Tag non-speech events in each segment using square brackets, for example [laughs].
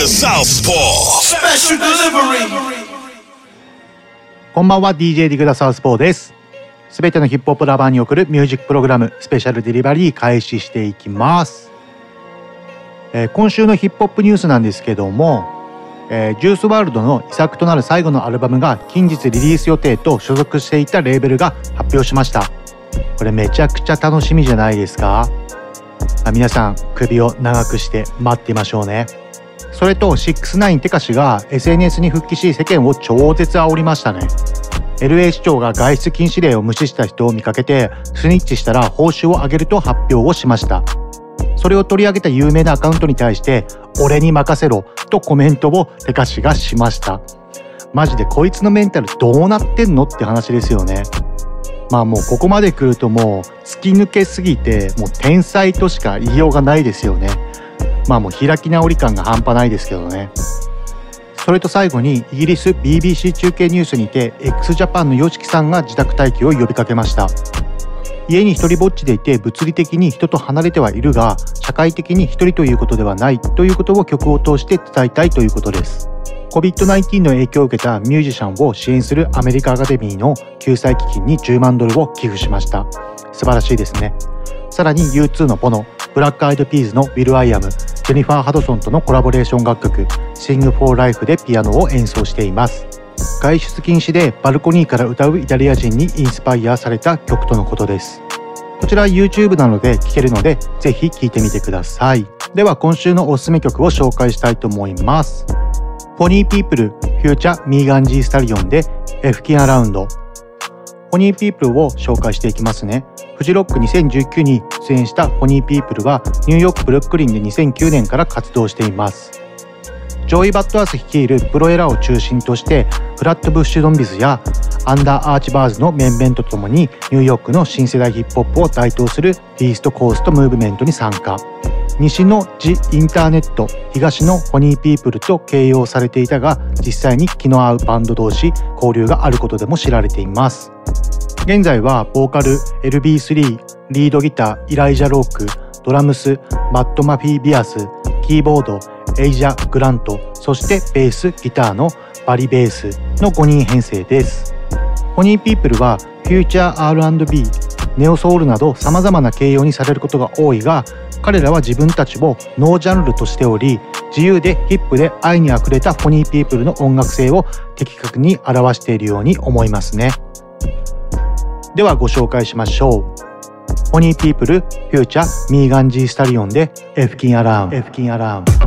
The Southpaw. Special delivery. こんばんは DJ ディグダサウスポーです。すべてのヒップホップラバーに送るミュージックプログラムスペシャルデリバリー開始していきます、えー今週のヒップホップニュースなんですけども、えージュースワールドの遺作となる最後のアルバムが近日リリース予定と所属していたレーベルが発表しました。これめちゃくちゃ楽しみじゃないですか？あ皆さん首を長くして待っていましょうねそれと69テカシが SNS に復帰し世間を超絶煽りましたね。LA 市長が外出禁止令を無視した人を見かけてスニッチしたら報酬を上げると発表をしました。それを取り上げた有名なアカウントに対して俺に任せろとコメントをテカシがしました。マジでこいつのメンタルどうなってんのって話ですよね。まあもうここまで来るともう突き抜けすぎてもう天才としか言いようがないですよね。まあもう開き直り感が半端ないですけどね。それと最後にイギリス BBC 中継ニュースにて x ジャパンの YOSHIKI さんが自宅待機を呼びかけました。家に一人ぼっちでいて物理的に人と離れてはいるが社会的に一人ということではないということを曲を通して伝えたいということです。COVID-19 の影響を受けたミュージシャンを支援するアメリカアカデミーの救済基金に10万ドルを寄付しました。素晴らしいですね。さらに U2 のボノ Black Eyed Peas の will.i.am。ジェニファー・ハドソンとのコラボレーション楽曲 Sing for Life でピアノを演奏しています。外出禁止でバルコニーから歌うイタリア人にインスパイアされた曲とのことです。こちら YouTube なので聴けるのでぜひ聴いてみてください。では今週のおすすめ曲を紹介したいと思います。ポニーピープルフューチャーミーガンジースタリオンで F キンアラウンドポニーピープルを紹介していきますね。フジロック2019に出演した Phony Ppl はニューヨークブルックリンで2009年から活動しています。 Joey Bada$$ 率いる Pro Era を中心として Flatbush Zombies や The Underachievers の面々とともにニューヨークの新世代ヒップホップを台頭する Beast Coast ムーブメントに参加。西の The Internet 東の Phony Ppl と形容されていたが実際に気の合うバンド同士交流があることでも知られています。現在はボーカル LB3 リードギターイライジャ・ロークドラムスマット・マフィ・ビアスキーボードエイジャ・グラントそしてベースギターの Bari Bass の5人編成です。 Phony Ppl はフューチャー R&B ネオソウルなど様々な形容にされることが多いが彼らは自分たちをノージャンルとしており自由でヒップで愛にあふれた Phony Ppl の音楽性を的確に表しているように思いますね。ではご紹介しましょう。 Phony Ppl フィーチャー Megan Thee Stallion で Fkn Around Fkn Around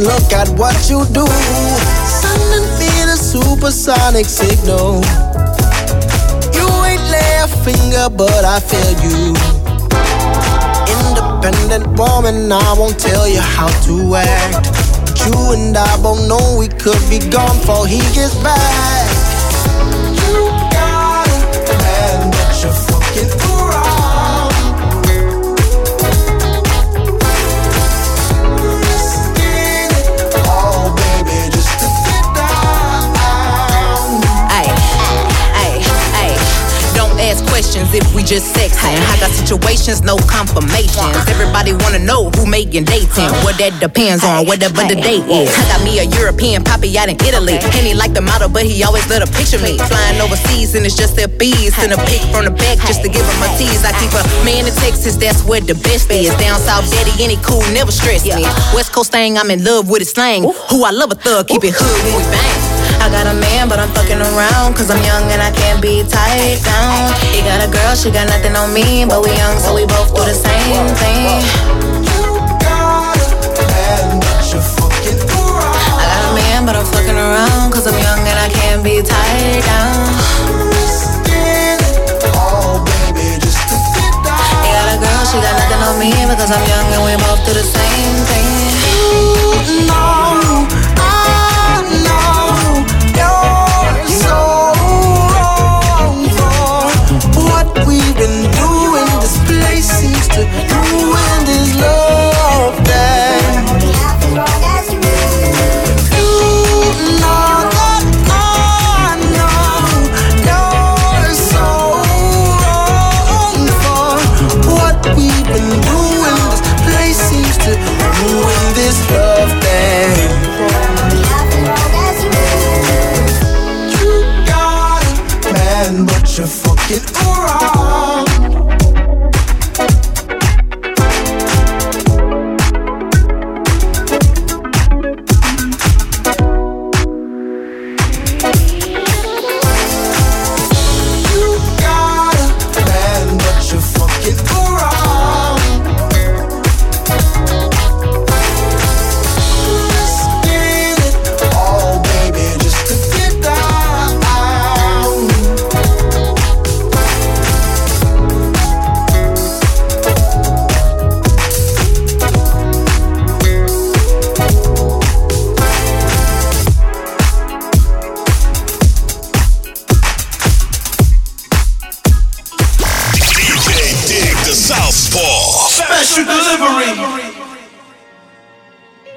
Look at what you do. Sending me the supersonic signal. You ain't lay a finger, but I feel you. Independent woman, I won't tell you how to act. You and I both know we could be gone before he gets back. If we just sexing. I got situations, no confirmations. Everybody wanna know who making dating. What that depends on, whatever the date is. I got me a European poppy out in Italy. And he like the model, but he always let her picture me. Flying overseas and it's just their bees. Send a pic from the back just to give him a tease. I keep a man in Texas, that's where the best is. Down south, daddy, any cool, never stress me. West Coast thing, I'm in love with his slang. Who I love a thug, keep it hood when we bang. I got a man, but I'm fucking around. Cause I'm young and I can't be tied down. He got a girl, she got nothing on me. But we young, so we both do the same thing. I got a man, but I'm fucking around. Cause I'm young and I can't be tied down. He got a girl, she got nothing on me. Because I'm young and we both do the same thing. No, I you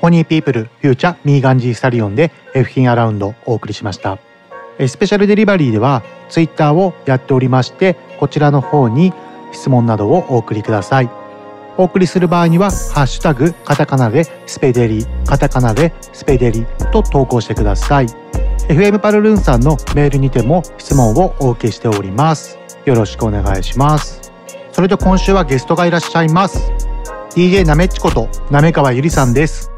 ホニーピープルフューチャーミーガンジースタリオンで F 品アラウンドをお送りしました。スペシャルデリバリーではツイッターをやっておりましてこちらの方に質問などをお送りください。お送りする場合にはハッシュタグカタカナでスペデリカタカナでスペデリと投稿してください。FM パルルンさんのメールにても質問をお受けしております。よろしくお願いします。それで今週はゲストがいらっしゃいます。DJ なめっちことなめかわゆりさんです。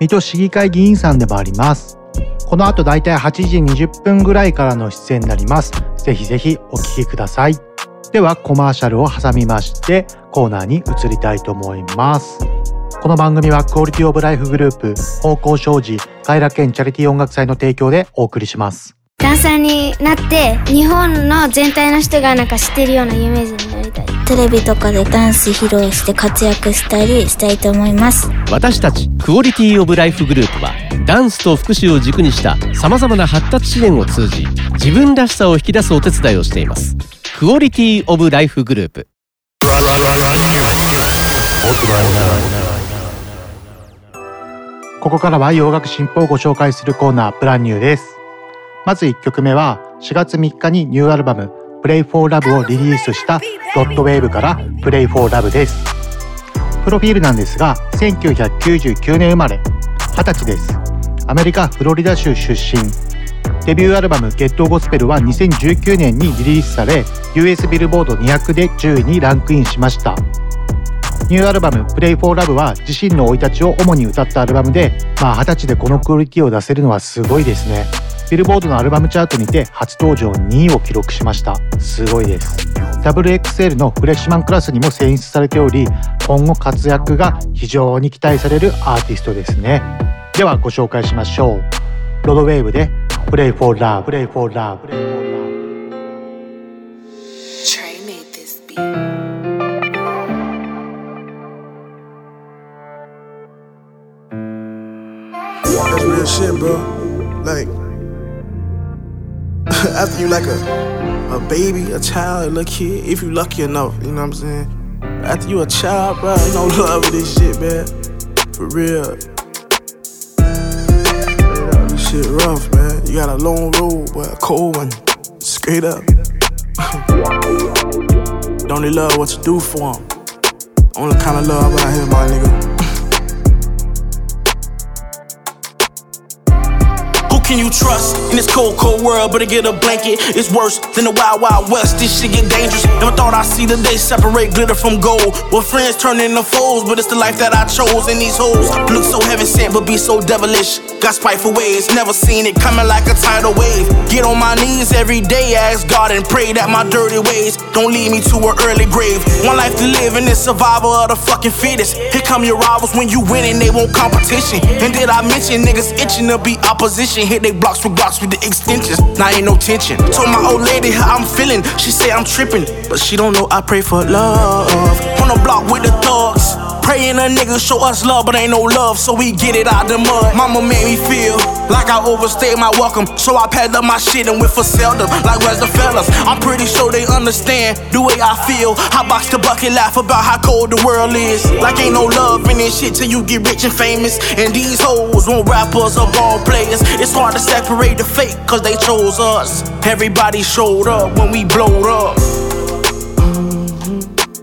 水戸市議会議員さんでもあります。この後だいたい8時20分ぐらいからの出演になります。ぜひぜひお聞きください。ではコマーシャルを挟みましてコーナーに移りたいと思います。この番組はクオリティオブライフグループ方向障子快楽園チャリティー音楽祭の提供でお送りします。ダンサーになって日本の全体の人がなんか知ってるような有名人になりたい。テレビとかでダンス披露して活躍したりしたいと思います。私たちクオリティオブライフグループはダンスと福祉を軸にしたさまざまな発達支援を通じ自分らしさを引き出すお手伝いをしています。クオリティオブライフグループ。ここからは洋楽新譜をご紹介するコーナープランニューです。まず1曲目は4月3日にニューアルバム Play for Love をリリースしたドットウェーブから Play for Love です。プロフィールなんですが1999年生まれ20歳です。アメリカ・フロリダ州出身。デビューアルバム Get Gospel は2019年にリリースされ US ビルボード200で10位にランクインしました。ニューアルバム Play for Love は自身の生い立ちを主に歌ったアルバムで、まあ20歳でこのクオリティを出せるのはすごいですね。ビルボードのアルバムチャートにて初登場2位を記録しました。すごいです。WXL のフレッシュマンクラスにも選出されており、今後活躍が非常に期待されるアーティストですね。ではご紹介しましょう。ロードウェーブで Play for Love, Play for Love, Play for Love. Trey made this beat. That's real shit, bro? Like, [laughs] after you like a a baby, a child, a little kid, if you lucky enough, you know what I'm saying? After you a child, bro, you know [laughs] love this shit, man. For real. This shit rough, man. You got a long road, but a cold one. Straight up. [laughs] don't only love what you do for them. Only kind of love out here, my nigga. Can you trust in this cold, cold world? But to get a blanket, it's worse than the wild, wild west. This shit get dangerous. Never thought I'd see the day separate glitter from gold. Well, friends turn into foes, but it's the life that I chose. in these hoes look so heaven sent, but be so devilish. Got spiteful ways, never seen it coming like a tidal wave. Get on my knees every day, ask God and pray that my dirty ways don't lead me to an early grave. One life to live in this survival of the fucking fittest. Here come your rivals when you win and they want competition. And did I mention niggas itching to be opposition? Hit they blocks with blocks with the extensions. Now ain't no tension. Told my old lady how I'm feeling. She say I'm tripping, but she don't know I pray for love. On the block with the thugs. Praying a nigga show us love, but ain't no love, so we get it out the mud. Mama made me feel like I overstayed my welcome, so I packed up my shit and went for seldom. Like where's the fellas? I'm pretty sure they understand the way I feel. I box the bucket, laugh about how cold the world is. Like ain't no love in this shit till you get rich and famous. And these hoes won't rappers or ball players. It's hard to separate the fake, cause they chose us. Everybody showed up when we blowed up.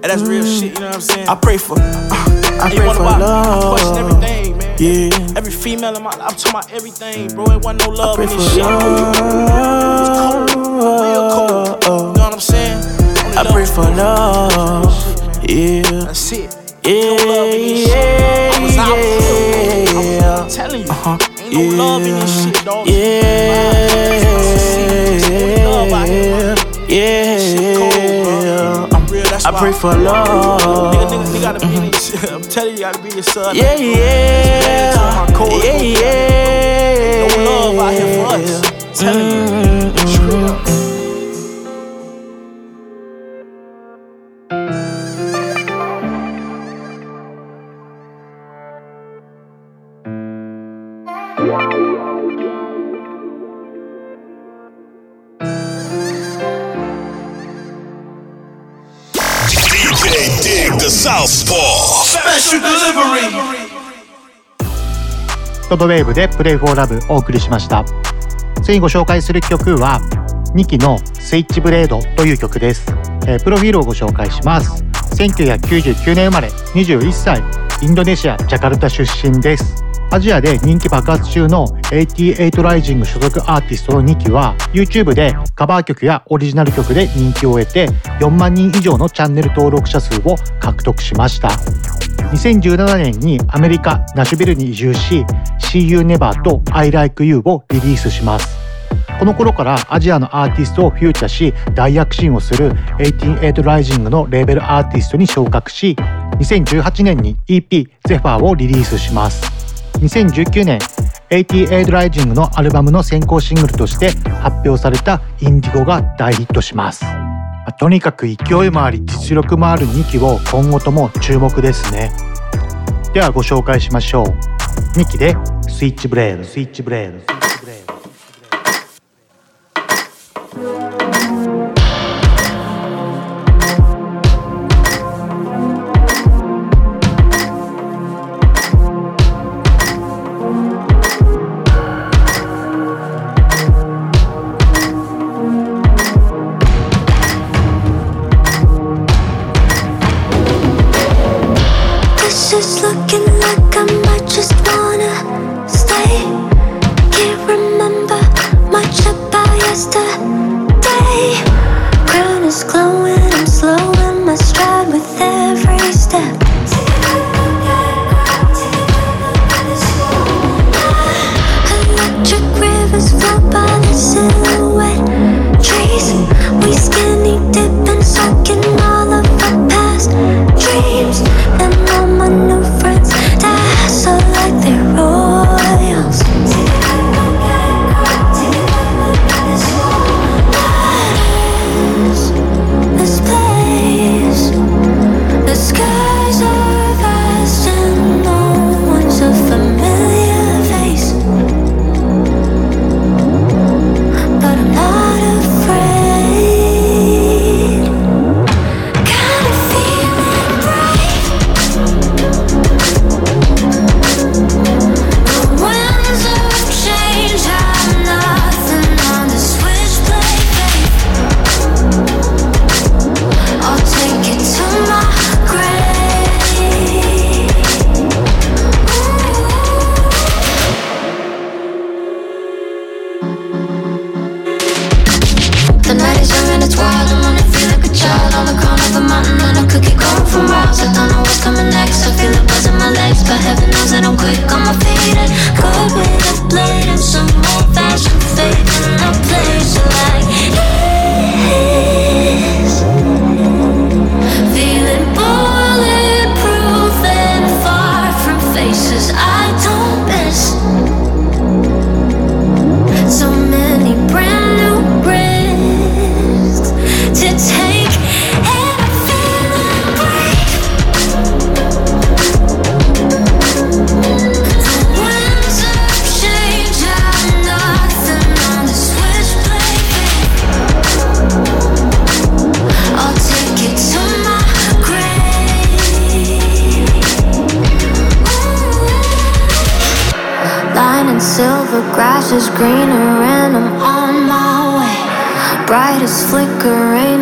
And that's real shit, you know what I'm saying? I pray for. Uh, I pray for love. I question everything, man. Yeah. Every female in my life, I'm talking about everything, bro. It wasn't no love in this shit. Love. It was cold. Real cold. You know what I'm saying? Only I pray for love. Yeah. That's it. Yeah. No love in this shit. I was out. Yeah. I'm telling you. Uh-huh. Ain't no yeah. love in this shit, dog. Yeah. Yeah. Yeah. I pray for love. Nigga, nigga, nigga gotta be mm-hmm. I'm telling you, you gotta be your son. Yeah, yeah. Yeah, yeah. No love out here for us. Telling you. Mm-hmm. トドウェーブで Play for Love お送りしました。次にご紹介する曲は2期のスイッチブレードという曲です、えー、プロフィールをご紹介します。1999年生まれ21歳インドネシアジャカルタ出身です。アジアで人気爆発中の88ライジング所属アーティストの2期は YouTube でカバー曲やオリジナル曲で人気を得て4万人以上のチャンネル登録者数を獲得しました。2017年にアメリカナシュビルに移住し See You Never と I Like You をリリースしますこの頃からアジアのアーティストをフューチャーし大躍進をする188ライジングのレーベルアーティストに昇格し2018年に EP ゼファーをリリースします2019年88ライジングのアルバムの先行シングルとして発表されたインディゴが大ヒットします。とにかく勢いもあり実力もある2機を今後とも注目ですね。ではご紹介しましょう。2機でスイッチブレード、スイッチブレード。スイッチブレード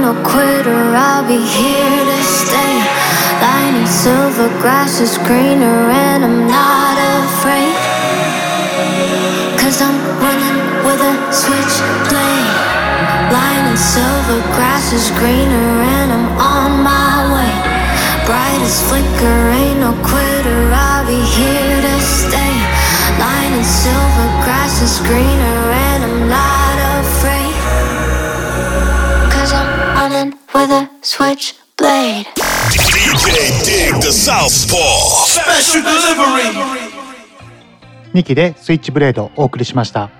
no quitter. I'll be here to stay. Line and silver grass is greener, and I'm not afraid. Cause I'm running with a switchblade. Line and silver grass is greener, and I'm on my way. Brightest flicker, ain't no quitter. I'll be here to stay. Line and silver grass is greener, and I'm not afraid. With a switchblade. DJ Dig the Southpaw. Special delivery. 2期でスイッチブレードをお送りしました、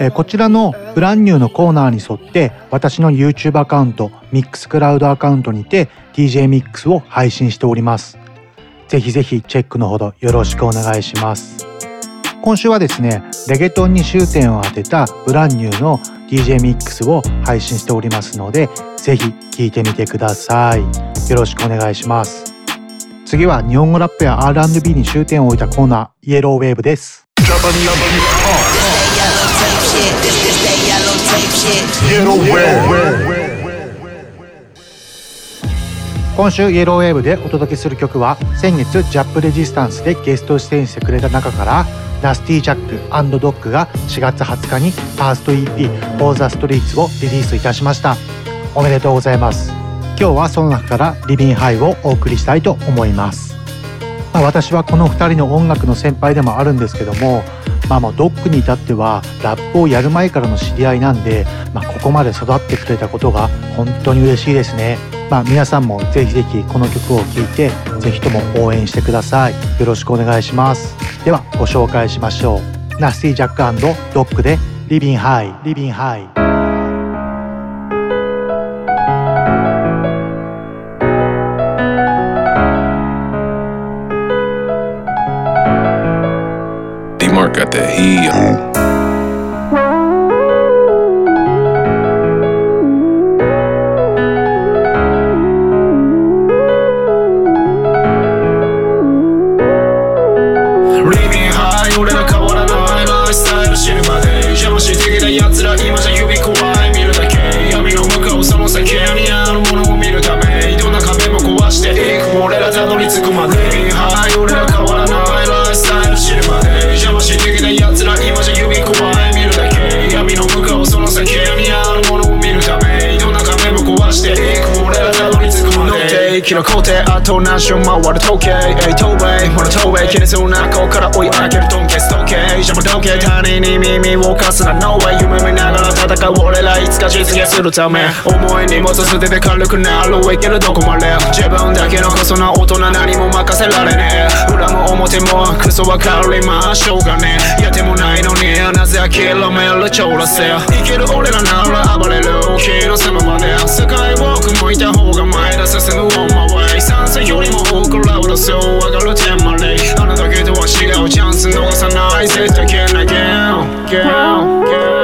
えーこちらのブランニューのコーナーに沿って私の YouTube アカウントミックスクラウドアカウントにて DJ ミックスを配信しておりますぜひぜひチェックのほどよろしくお願いします今週はですねレゲトンに終点を当てたブランニューの DJ ミックスを配信しておりますのでぜひ聴いてみてください。よろしくお願いします。次は日本語ラップや R&B に終点を置いたコーナーイエローウェーブです今週イエローウェーブでお届けする曲は先月ジャップレジスタンスでゲスト出演してくれた中からラスティジャックドッグが4月20日にファースト EP「For the Streets」をリリースいたしました。おめでとうございます。今日はその中から「リビンハイ」をお送りしたいと思います、まあ、私はこの2人の音楽の先輩でもあるんですけどもまあもうドックに至ってはラップをやる前からの知り合いなんで、まあ、ここまで育ってくれたことが本当に嬉しいですね。まあ皆さんもぜひぜひこの曲を聴いてぜひとも応援してください。よろしくお願いします。ではご紹介しましょう。ナスティジャックドックでリビンハイリビンハイ got that heat. Living で定期の工程あと何周回る時計えい東米ほら東米気にするなここから追い上げるトンケス時計邪魔時計他人に耳を貸すな No way 夢見ながら戦う俺らいつか実現するため重い荷物捨てて軽くなるいけるどこまで自分だけのこそな大人何も任せられねえ裏も表もクソわかりましょうがねえやってもないのになぜ諦めるちょらせ生きる俺らなら暴れる日の様まで世界を向いた方が前だ進む on my way 賛成よりも多くラウドそう上がる点まで。あなたけとは違うチャンス逃さない絶対けなゲーゲ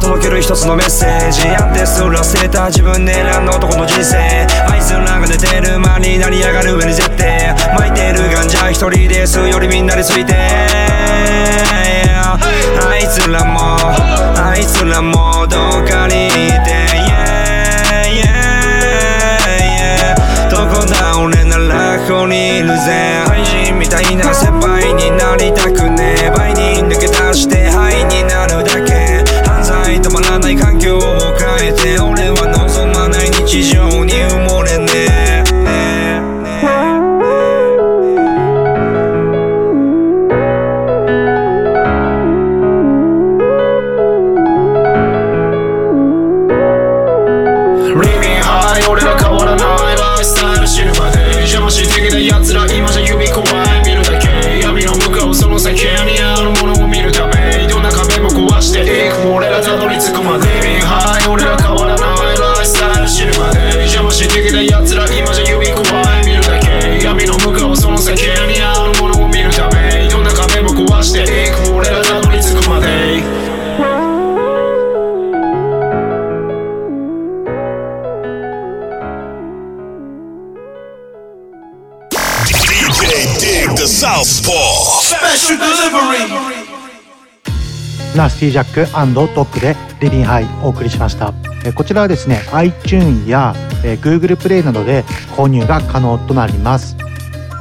届ける一つのメッセージやってすら捨てた自分で選んだ男の人生。あいつらが寝てる間に成り上がる上に絶対。巻いてるガンジャ一人ですよりみんなについて。Yeah あいつらもあいつらもどっかにいて。Yeah Yeah Yeah どこだ俺ならここにいるぜ。愛人みたいな先輩になりたくナスティジャックトックで Livin' High お送りしました。えこちらはですね iTune やえー Google プレイなどで購入が可能となります。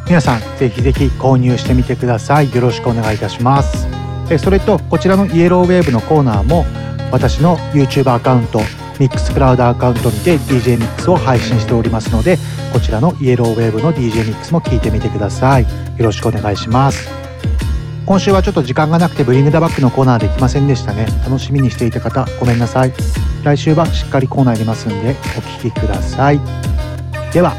皆さんぜひぜひ購入してみてください。よろしくお願いいたします。えそれとこちらの Yellow Wave のコーナーも私の YouTube アカウント Mixcloud アカウントにて DJ ミックスを配信しておりますのでこちらのイエローウェーブの DJ ミックスも聞いてみてください。よろしくお願いします。今週はちょっと時間がなくてブリングダバックのコーナーできませんでしたね。楽しみにしていた方ごめんなさい。来週はしっかりコーナー入れますんでお聞きください。では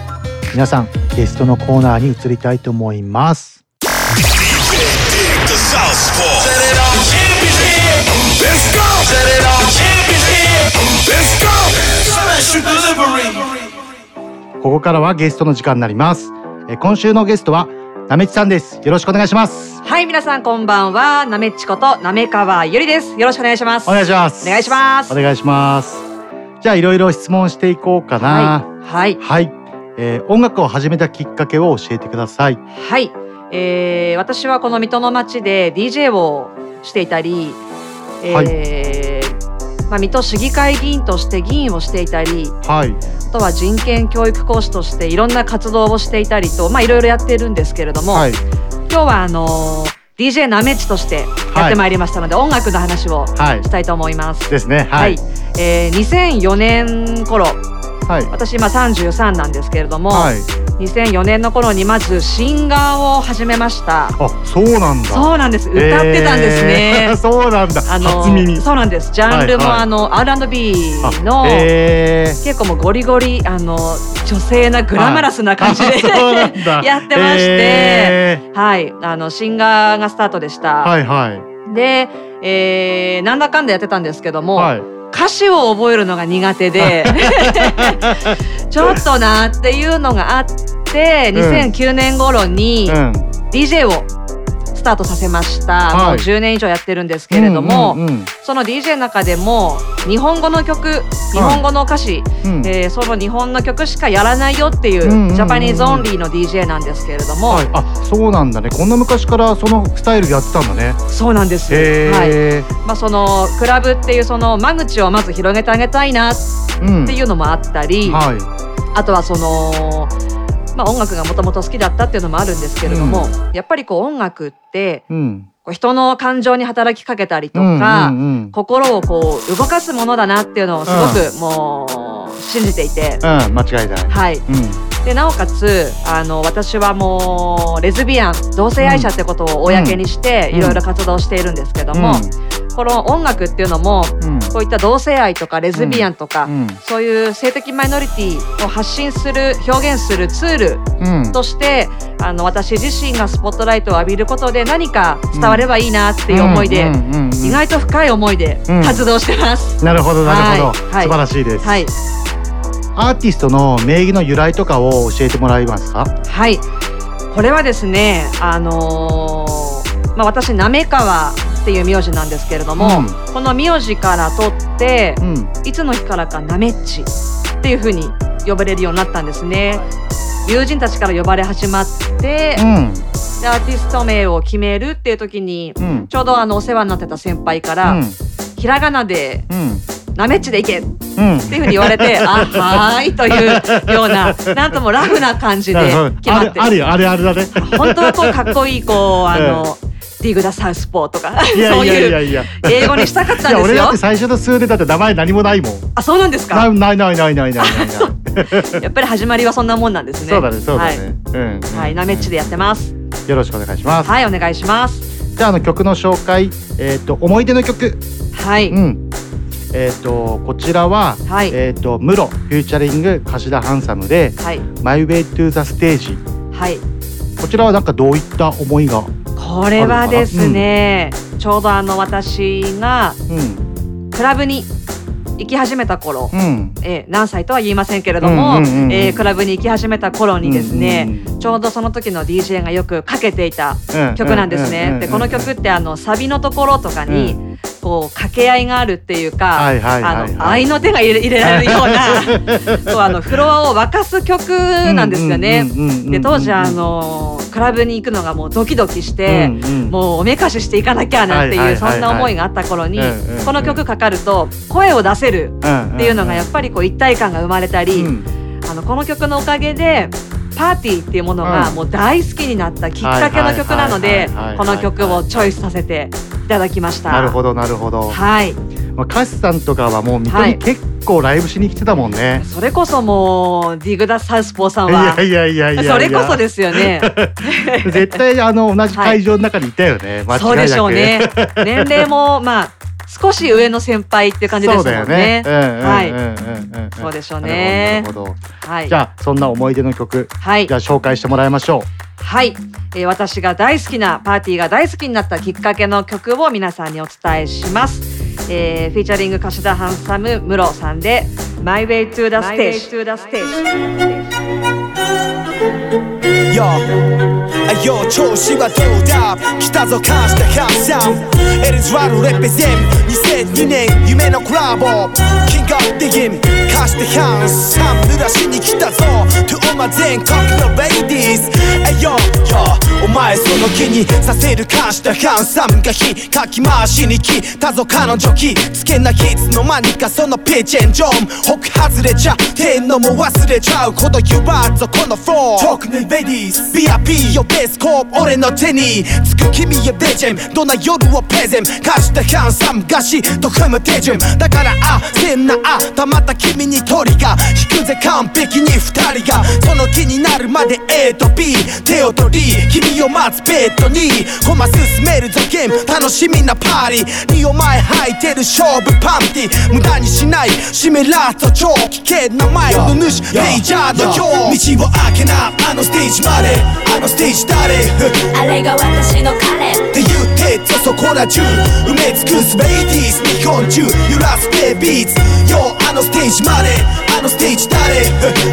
皆さんゲストのコーナーに移りたいと思います.ここからはゲストの時間になります。え今週のゲストはなめちさんですよろしくお願いしますはい、皆さんこんばんは。なめっちこと、なめかわゆりです。よろしくお願いします。お願いしますお願いします。お願いしますじゃあいろいろ質問していこうかなはい。はい、えー音楽を始めたきっかけを教えてくださいはい。えー、私はこの水戸の町で DJ をしていたり、えーまあ、水戸市議会議員として議員をしていたり、はい。あとは人権教育講師としていろんな活動をしていたりと、まあ、いろいろやってるんですけれども、はい。今日はあのー DJ なめっちとしてやってまいりましたので、音楽の話をはい。したいと思います。ですね。はい。えー2004年頃、はい。私今33なんですけれども、はい。2004年の頃にまずシンガーを始めました。あそうなんだ。そうなんです。歌ってたんですね。えー [laughs] そうなんだ。あの初耳。そうなんです。ジャンルも、はいはい。あの R&B の、えー。結構もうゴリゴリあの女性なグラマラスな感じで、はい [laughs] やってまして、えはい。あのシンガーがスタートでした。はいはい。で、えーなんだかんだやってたんですけども、はい歌詞を覚えるのが苦手で。[laughs] ちょっとなっていうのがあってうん。2009年頃にうん。DJ をスタートさせました、はい。もう10年以上やってるんですけれども、うんうんうん。その DJ の中でも日本語の曲日本語の歌詞、うん。えーその日本の曲しかやらないよっていう,、うんうんうんうん。 Japanese only の DJ なんですけれども、はい、あそうなんだね。こんな昔からそのスタイルでやってたんだね。そうなんです、へはい。え、まあ、そのクラブっていうその間口をまず広げてあげたいなっていうのもあったり、はい。あとはその、まあ、音楽がもともと好きだったっていうのもあるんですけれども、やっぱりこう音楽ってうん。こう人の感情に働きかけたりとか、うんうんうん。心をこう動かすものだなっていうのをすごくもう信じていて。うん間違いない。はい、うんでなおかつあの私はもうレズビアン同性愛者ってことを公にしてうん。いろいろ活動しているんですけども、この音楽っていうのも、こういった同性愛とかレズビアンとか、うん。そういう性的マイノリティを発信する表現するツールうん。として、あの私自身がスポットライトを浴びることで何か伝わればいいなっていう思いで、意外と深い思いでうん。活動してます。なるほどなるほど、はい。素晴らしいです、はいアーティストの名義の由来とかを教えてもらえますか？はい、これはですね、あのーまあ、私滑川っていう名字なんですけれども、うん。この名字から取って、うん。いつの日からかなめっちっていう風に呼ばれるようになったんですね。友人たちから呼ばれ始まって、うん。でアーティスト名を決めるっていう時に、うん。ちょうどあのお世話になってた先輩から、うん。ひらがなでうん「なめっちでいけ!」ってうん。いう風に言われて「[laughs] あはーい」というようななんともラフな感じで決まってあるあるよ。あれあれだね。本当はこうかっこいいこうあの、ディグダサウスポーとかそういう英語にしたかったんですよ。いや俺だって。最初の数年だって名前何もないもん。あそうなんですか？ないないないないないない。ない [laughs] やっぱり始まりはそんなもんなんですね。そうだねそうだね。うんはい、はい、なめっちでやってます。よろしくお願いします。はい、お願いします。じゃああの曲の紹介。えっと思い出の曲。はい。うんえっとこちらははい。えっとムロフューチャリング柏田ハンサムではい。My Way to the Stage はい。こちらはなんかどういった思いがこれはですね、ちょうどあの私がうん。クラブに行き始めた頃、うん。えー何歳とは言いませんけれども、うんうんうんうん。えークラブに行き始めた頃にですね、うんちょうどその時の DJ がよくかけていたうん曲なんですね。うんうんうんうんでこの曲ってあのサビのところとかに、うこう掛け合いがあるっていうか、はいの愛の手が入れられるような [laughs] そうあのフロアを沸かす曲なんですよね。うんうんうんうんうんで当時あのクラブに行くのがもうドキドキして、うんうんもうおめかししていかなきゃなんていうそんな思いがあった頃にうんうんうんこの曲かかると声を出せるっていうのがやっぱりこう一体感が生まれたり、あのこの曲のおかげでパーティーっていうものがうん。もう大好きになったきっかけの曲なのではいはいはいはいはいこの曲をチョイスさせていただきました。なるほどなるほど。はい。まあカシさんとかはもう水戸はい。に結構ライブしに来てたもんね。それこそもうディグダサウスポーさんはいやいやいやいやいや。それこそですよね。[laughs] 絶対あの同じ会場の中にいたよね、[laughs] 間違いそうでしょうね。年齢もまあ少し上の先輩っていう感じですもんそうだよねね。うんうんうんうんはい。そうでしょうねなるほどはい。じゃあそんな思い出の曲、はいじゃあ紹介してもらいましょはい、えー私が大好きなパーティーが大好きになったきっかけの曲を皆さんにお伝えします。えーフィーチャリング柏田ハンサムムロさんで My Way to the Stage。Yo, あよ調子はどうだ？来たぞ感したハンサムエルズワールレペゼン2002年夢のコラボ。キングオブディギン貸してハンサム濡らしに来たぞ。To all my 全国のレイディーズえよよお前その気にさせる感したハンサムが火。かき回しに来た。ぞ彼女気。つけなきいつの間にかそのピッチエンジョン。北外れちゃ。ってのも忘れちゃう。こと言わんぞのフォー特にレディース VIP よベースコープ俺の手につく君へレジェンどんな夜をプレゼン貸したハンサムがしと踏む手順だからあせんなあたまった君に鳥が引くぜ完璧に二人がその気になるまで A と B 手を取り君を待つベッドにコマ進めるぞゲーム楽しみなパーティーにお前履いてる勝負パンティ無駄にしない締めラスト超危険なマイクの主レイジャーのよう道を開けなあのステージまで。あのステージ誰？あれが私の彼。って言ってとそこら中。埋め尽くすレイディース日本中揺らすベイビーズよあのステージまであのステージ誰？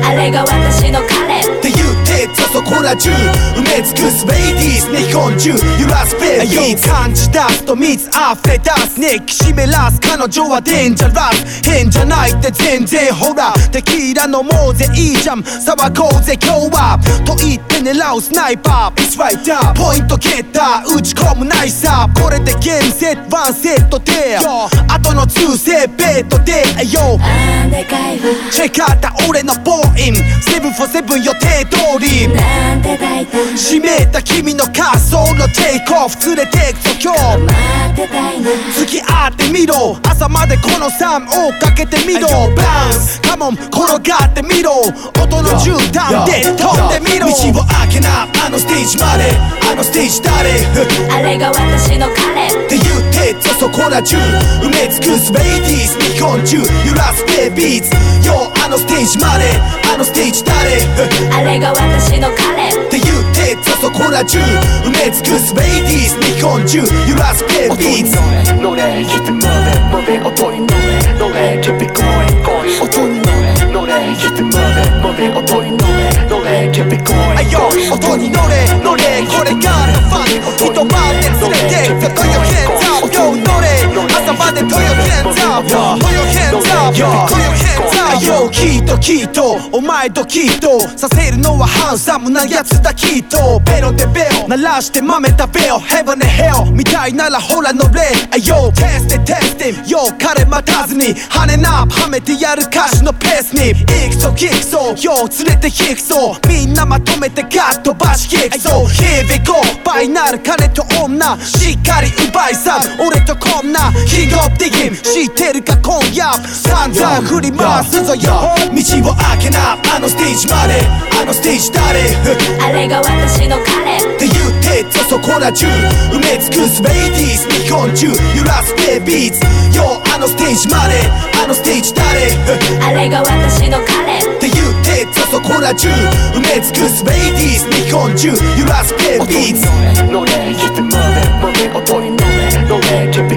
あれが私の彼って言ってとそこら中埋め尽くすレイディース日本中。揺らすベイビーズ感じ出すと水溢れ出す熱気締めらす彼女はデンジャラス変じゃないって全然ほら。テキーラ飲もうぜいいじゃん騒ごうぜ今日はと言って狙うスナイパー。It's right up ポイントゲッター打ち込むナイサーこれでゲームセットワンセットで。後の2セッベッドでよで。かいわチェックアウト俺のボーイン。747予定通り。なんて大胆閉めた君の滑走のテイクオフ。連れてくぞ今日。待ってたいな。付き合ってみろ。朝までこの3をかけてみろ。バウンスカモン転がってみろ。音の絨毯で飛んでみろ。道を開けな。あのステージまで。あのステージ誰？[laughs] あれが私の彼。って言ってとそこら中。埋め尽くすレイディース日本中。揺らすベイビーズ。よあのステージまで。あのステージ誰？あれが私の彼。って言ってとそこら中。埋め尽くすレイディース日本中。揺らすベイビーズ乗れ keep it moving moving 音に乗れ。乗れ keep it going going 音に乗れ。乗れ keep it moving moving 音に乗れ。乗れ keep it going あよ音に乗れ。乗れこれがのファン。一晩で連れてくぞとよ現在まで Throw your hands up Throw your hands up Throw your hands up よきっときっとお前ときっとさせるのはハンサムなやつだきっと。ベロでベロ鳴らして豆食べよ Heaven and Hell みたいならほら乗れ。あよテステテステよ彼待たずに。跳ねなはめてやる歌詞のペースに。行くぞキックそうよ連れて引くぞ。みんなまとめてガッとバシキックそう Here we go 倍なる金と女。しっかり奪い去る。俺とこんな。キングオブディギン知ってるか今夜。散々振り回すぞよ。道を開けなあのステージまで。あのステージ誰？あれが私の彼。って言ってとそこら中。埋め尽くすレイディース日本中。揺らすベイビーズ。よあのステージまで。あのステージ誰？あれが私の彼。って言ってとそこら中。埋め尽くすレイディース日本中。揺らすベイビーズ。乗れ Keep it moving moving 音に乗れ乗れ。Keep it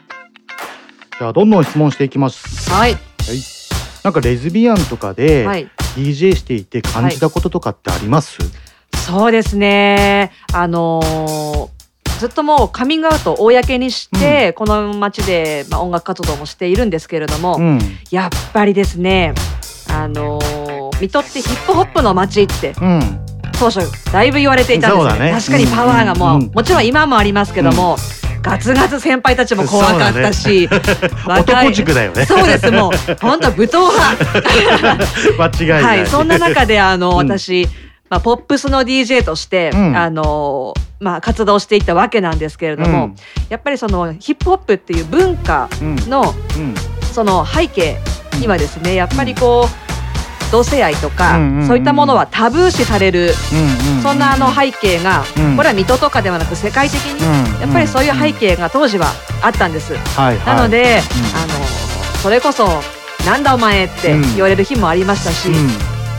じゃあどんどん質問していきます。はい。はい。なんかレズビアンとかではい。DJ していて感じたこととかってあります、そうですね。あのーずっともうカミングアウトを公にして、この街で、まあ、音楽活動もしているんですけれども、うん。やっぱりですねあのー水戸ってヒップホップの街ってうん。当初だいぶ言われていたんですよそうだね。確かにパワーがもう、うん。もちろん今もありますけども、ガツガツ先輩たちも怖かったし、若い男塾だよね。そうですもう。[laughs] 本当武闘派。間違いない、はい、そんな中であの、うん。私、まあ、ポップスの DJ として、うん。あのまあ、活動していったわけなんですけれども、うん。やっぱりそのヒップホップっていう文化の、うん。その背景にはですねやっぱりこう同性愛とか、うんうんうん。そういったものはタブー視される、うんうんそんなあの背景が、うん。これは水戸とかではなく世界的に、うん。やっぱりそういう背景が当時はあったんです。はいはい。なので、あのそれこそ「なんだお前」ってうん。言われる日もありましたし、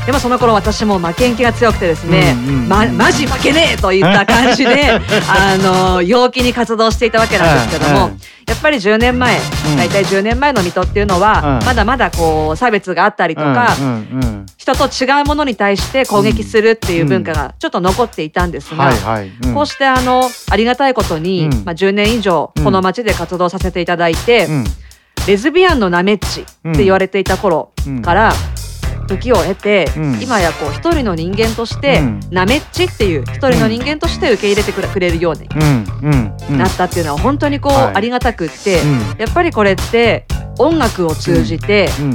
でもその頃私も負けん気が強くてですね、まマジ負けねえといった感じで [laughs] あの陽気に活動していたわけなんですけども、やっぱり10年前、うん。大体10年前の水戸っていうのは、うん。まだまだこう差別があったりとか、人と違うものに対して攻撃するっていう文化がちょっと残っていたんですが、こうしてあのありがたいことに、うん。まあ、10年以上この街で活動させていただいて、うん。レズビアンのナメッチって言われていた頃から時を経て、うん。今やこう一人の人間として、うん。ナメッチっていう一人の人間として受け入れてくれくれるようにうん。うん。うん。なったっていうのは本当にこう、はい。ありがたくって、うん。やっぱりこれって音楽を通じて、うん。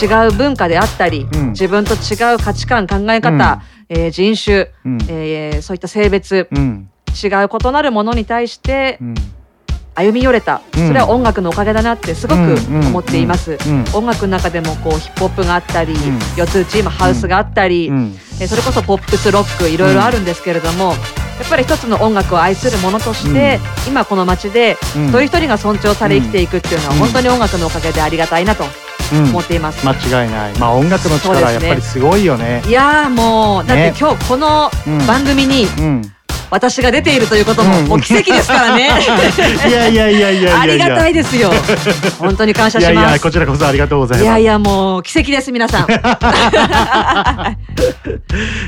違う文化であったり、うん。自分と違う価値観考え方、えー人種、うん。えーそういった性別、うん。違う異なるものに対してうん歩み寄れた、うん。それは音楽のおかげだなってすごく思っています、うん。うん音楽の中でもこうヒップホップがあったり、ん。四つ打ち今ハウスがあったり、うん。えーそれこそポップスロックいろいろあるんですけれども、やっぱり一つの音楽を愛するものとして、今この街でうん。一人一人が尊重され生きていくっていうのはうん。本当に音楽のおかげでありがたいなとうん。思っています。間違いない。まあ音楽の力はやっぱりすごいよね。いやーもうだってね。今日このうん。番組にうん私が出ているということももう奇跡ですからね。[laughs] いやいやいやいやいやいやありがたいですよ。本当に感謝しいやいます。やこちらこそありがとうございますいやいやもう奇跡です皆さん。[laughs]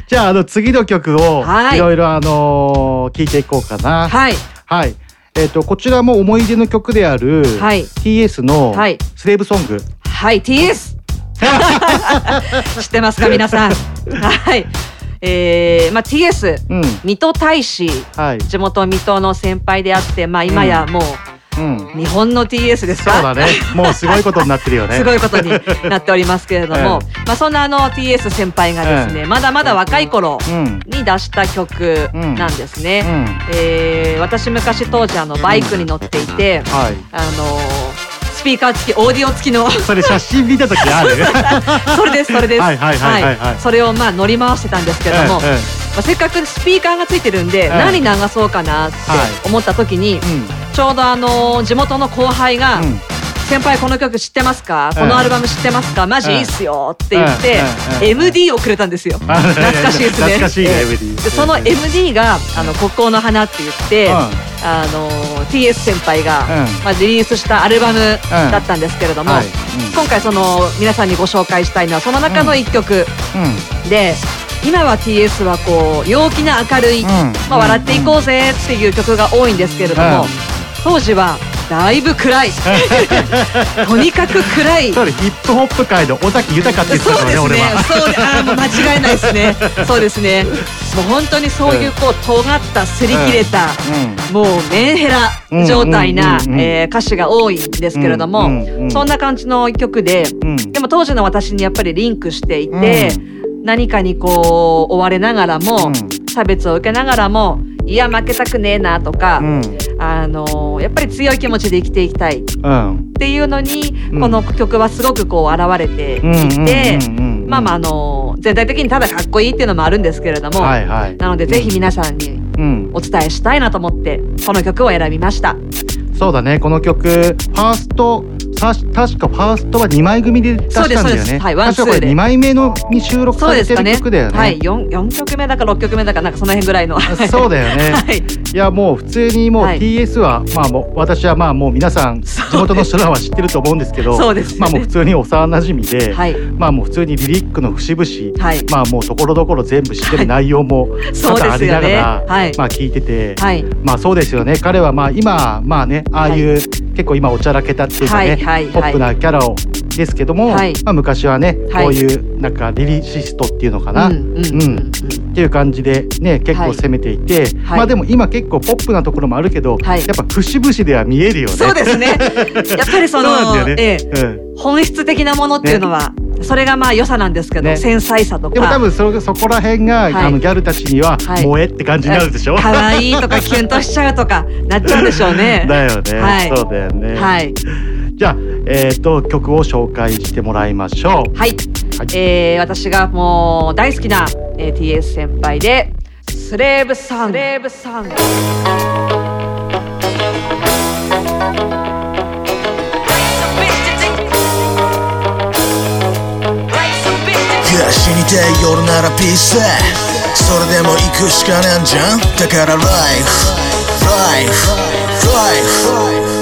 じゃああの次の曲をはいいろいろあのー聞いていこうかなはいはいえっ、とこちらも思い出の曲である、はい TS のはいスレーブソング、はい TS [laughs] 知ってますか皆さん。はい。えー、まあ TS、うん。水戸大使、はい。地元水戸の先輩であってまあ今やもううん。日本の TS ですか？そうだね。[laughs] もうすごいことになってるよね。すごいことになっておりますけれども、[laughs] まあそんなあの TS 先輩がですね、まだまだ若い頃うん。に出した曲なんですね。うん。えー私昔当時あのバイクに乗っていて、はい。あのスピーカー付きオーディオ付きの。それ写真見た時ある？[laughs] それですそれです。はいはいはいはいはい。それをまあ乗り回してたんですけども、えええあ、せっかくスピーカーがついてるんで、はい何流そうかなってはい思った時に、ちょうどあの地元の後輩が、先輩この曲知ってますか、このアルバム知ってますか？マジいいっすよ。って言って、うん MD をくれたんですよ。懐かしいですね。懐かしいねええ。MD でその MD が「あの国交の花」って言って、あの TS 先輩が、まあ、リリースしたアルバムだったんですけれども、はい。今回その皆さんにご紹介したいのはその中の一曲、で今は TS はこう陽気な明るい、まあ、笑っていこうぜっていう曲が多いんですけれども、うん当時はだいぶ暗い。とにかく暗い。そうヒップホップ界の尾崎豊って言ってたからね俺は。そうであーもう間違いないですね。そうですね。もう本当にそういうこう尖った擦り切れた、もうメンヘラ状態な、うんうんうんうんえー歌詞が多いんですけれども、そんな感じの曲で、でも当時の私にやっぱりリンクしていて、何かにこう追われながらも、差別を受けながらもいや負けたくねえなとか、あのやっぱり強い気持ちで生きていきたい。うん。っていうのに、この曲はすごくこう現れていて、まあまああの全体的にただかっこいいっていうのもあるんですけれども、はいはい。なのでぜひ皆さんにうん。お伝えしたいなと思ってこの曲を選びました。そうだね。この曲ファーストた確かファーストは2枚組で出したんだよそうですそうねです。はいワンツーで。2枚目のに収録されてる曲だよね。はい 4, 4曲目だか6曲目だかなんかその辺ぐらいの。そうだよね、[laughs] はい。い、やもう普通にもうはい。TS は、まあもう私はまあもう皆さん地元の人らは知ってると思うんですけどそうですよね。まあもう普通に幼馴染で、はい。まあもう普通にリリックの節々、はい。まあもうところどころ全部知ってる内容も多々ありながら、はい。まあ聞いてて、はい。まあそうですよね。彼はまあ今まあねああいう、結構今おちゃらけたっていうかね、はいポップなキャラをですけども、はい。まあ昔はね、はい。こういうなんかリリシストっていうのかな、うんうんうんっていう感じでね結構攻めていて、はい。まあでも今結構ポップなところもあるけど、やっぱ節々では見えるよね。そうですね。やっぱりその [laughs] ね。ええ。うん。本質的なものっていうのは、それがまあ良さなんですけど、ね。繊細さとか。でも多分そそこら辺が、はい。あのギャルたちにははい。萌えって感じになるでしょ？可愛いとかキュンとしちゃうとかなっちゃうんでしょうね。[laughs] だよね、はい。そうだよね。はい。じゃあえっ、と曲を紹介してもらいましょう。はい、えー私がもう大好きな、えー TS 先輩でスレーブサンスレーブサン死にたい夜ならピースそれでも行くしかねえんじゃん？だからライフ。ライフ。ライフ。